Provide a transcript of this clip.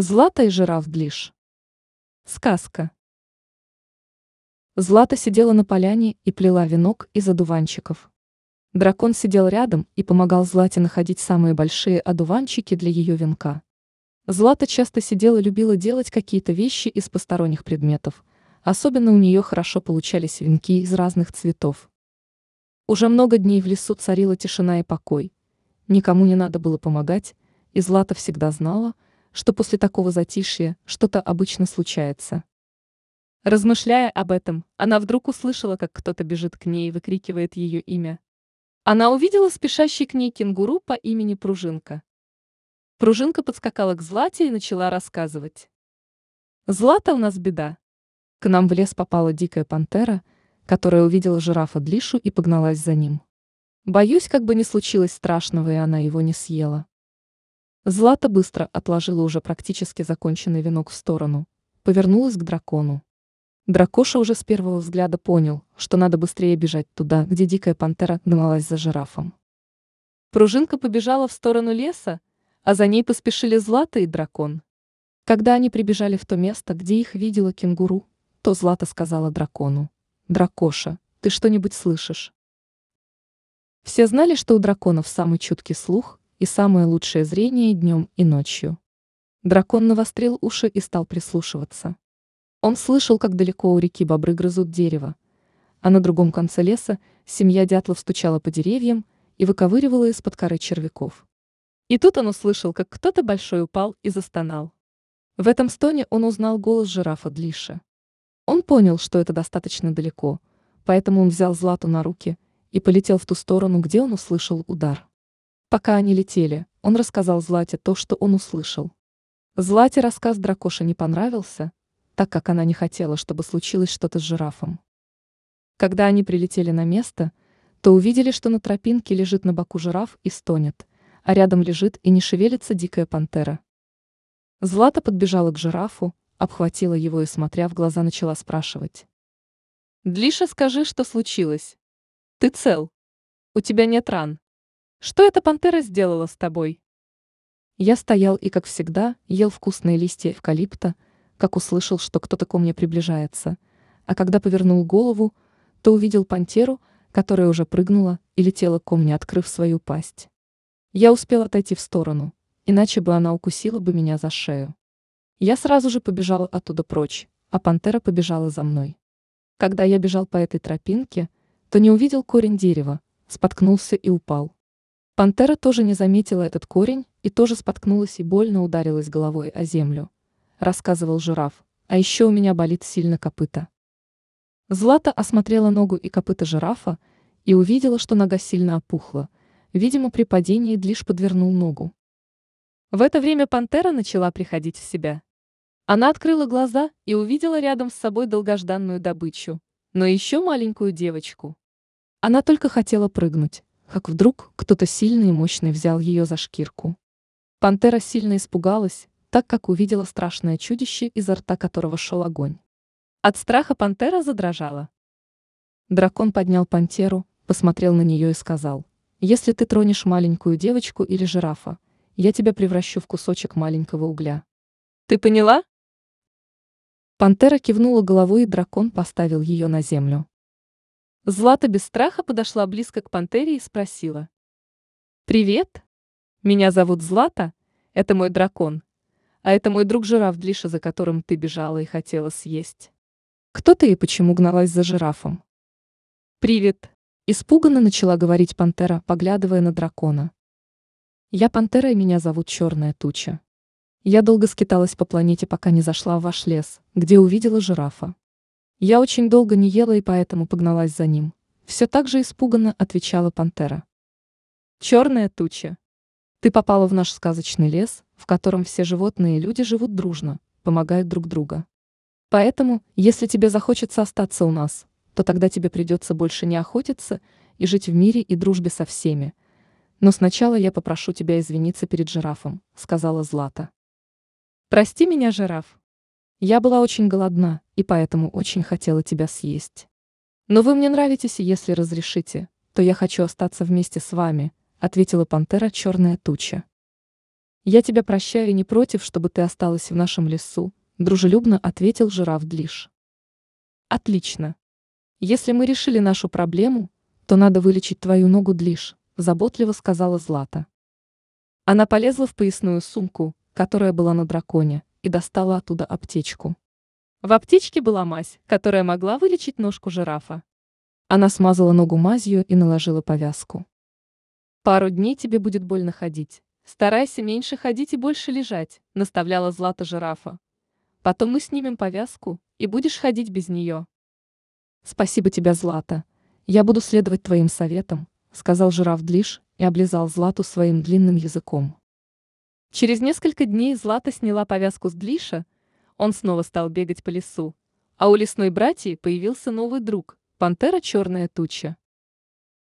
Злата и жираф Длиш. Сказка. Злата сидела на поляне и плела венок из одуванчиков. Дракон сидел рядом и помогал Злате находить самые большие одуванчики для ее венка. Злата часто сидела и любила делать какие-то вещи из посторонних предметов, особенно у нее хорошо получались венки из разных цветов. Уже много дней в лесу царила тишина и покой. Никому не надо было помогать, и Злата всегда знала, что после такого затишья что-то обычно случается. Размышляя об этом, она вдруг услышала, как кто-то бежит к ней и выкрикивает ее имя. Она увидела спешащий к ней кенгуру по имени Пружинка. Пружинка подскакала к Злате и начала рассказывать. «Злата, у нас беда. К нам в лес попала дикая пантера, которая увидела жирафа Длишу и погналась за ним. Боюсь, как бы не случилось страшного, и она его не съела. Злата быстро отложила уже практически законченный венок в сторону, повернулась к дракону. Дракоша уже с первого взгляда понял, что надо быстрее бежать туда, где дикая пантера гналась за жирафом. Пружинка побежала в сторону леса, а за ней поспешили Злата и дракон. Когда они прибежали в то место, где их видела кенгуру, то Злата сказала дракону, «Дракоша, ты что-нибудь слышишь?» Все знали, что у драконов самый чуткий слух, и самое лучшее зрение днем и ночью. Дракон навострил уши и стал прислушиваться. Он слышал, как далеко у реки бобры грызут дерево, а на другом конце леса семья дятлов стучала по деревьям и выковыривала из-под коры червяков. И тут он услышал, как кто-то большой упал и застонал. В этом стоне он узнал голос жирафа Длиша. Он понял, что это достаточно далеко, поэтому он взял Злату на руки и полетел в ту сторону, где он услышал удар. Пока они летели, он рассказал Злате то, что он услышал. Злате рассказ дракоша не понравился, так как она не хотела, чтобы случилось что-то с жирафом. Когда они прилетели на место, то увидели, что на тропинке лежит на боку жираф и стонет, а рядом лежит и не шевелится дикая пантера. Злата подбежала к жирафу, обхватила его и, смотря в глаза, начала спрашивать. «Длиша, скажи, что случилось? Ты цел? У тебя нет ран?» Что эта пантера сделала с тобой? Я стоял и, как всегда, ел вкусные листья эвкалипта, как услышал, что кто-то ко мне приближается, а когда повернул голову, то увидел пантеру, которая уже прыгнула и летела ко мне, открыв свою пасть. Я успел отойти в сторону, иначе бы она укусила бы меня за шею. Я сразу же побежал оттуда прочь, а пантера побежала за мной. Когда я бежал по этой тропинке, то не увидел корень дерева, споткнулся и упал. Пантера тоже не заметила этот корень и тоже споткнулась и больно ударилась головой о землю. Рассказывал жираф, а еще у меня болит сильно копыта. Злата осмотрела ногу и копыта жирафа и увидела, что нога сильно опухла. Видимо, при падении Длиш подвернул ногу. В это время пантера начала приходить в себя. Она открыла глаза и увидела рядом с собой долгожданную добычу, но еще маленькую девочку. Она только хотела прыгнуть, как вдруг кто-то сильный и мощный взял ее за шкирку. Пантера сильно испугалась, так как увидела страшное чудище, изо рта которого шел огонь. От страха пантера задрожала. Дракон поднял пантеру, посмотрел на нее и сказал, «Если ты тронешь маленькую девочку или жирафа, я тебя превращу в кусочек маленького угля». «Ты поняла?» Пантера кивнула головой, и дракон поставил ее на землю. Злата без страха подошла близко к пантере и спросила. «Привет. Меня зовут Злата. Это мой дракон. А это мой друг жираф Длиша, за которым ты бежала и хотела съесть. Кто ты и почему гналась за жирафом?» «Привет», – испуганно начала говорить пантера, поглядывая на дракона. «Я пантера, и меня зовут Черная Туча. Я долго скиталась по планете, пока не зашла в ваш лес, где увидела жирафа. Я очень долго не ела и поэтому погналась за ним. Все так же испуганно отвечала пантера. Черная туча. Ты попала в наш сказочный лес, в котором все животные и люди живут дружно, помогают друг другу. Поэтому, если тебе захочется остаться у нас, то тогда тебе придется больше не охотиться и жить в мире и дружбе со всеми. Но сначала я попрошу тебя извиниться перед жирафом, сказала Злата. Прости меня, жираф. Я была очень голодна, и поэтому очень хотела тебя съесть. Но вы мне нравитесь, и если разрешите, то я хочу остаться вместе с вами, ответила пантера черная туча. Я тебя прощаю и не против, чтобы ты осталась в нашем лесу, дружелюбно ответил жираф Длиш. Отлично. Если мы решили нашу проблему, то надо вылечить твою ногу Длиш, заботливо сказала Злата. Она полезла в поясную сумку, которая была на драконе, и достала оттуда аптечку. В аптечке была мазь, которая могла вылечить ножку жирафа. Она смазала ногу мазью и наложила повязку. Пару дней тебе будет больно ходить. Старайся меньше ходить и больше лежать, наставляла Злата жирафа. Потом мы снимем повязку, и будешь ходить без нее. Спасибо тебе, Злата. Я буду следовать твоим советам, сказал жираф Длиш и облизал Злату своим длинным языком. Через несколько дней Злата сняла повязку с Длиша, он снова стал бегать по лесу, а у лесной братьи появился новый друг – пантера черная туча.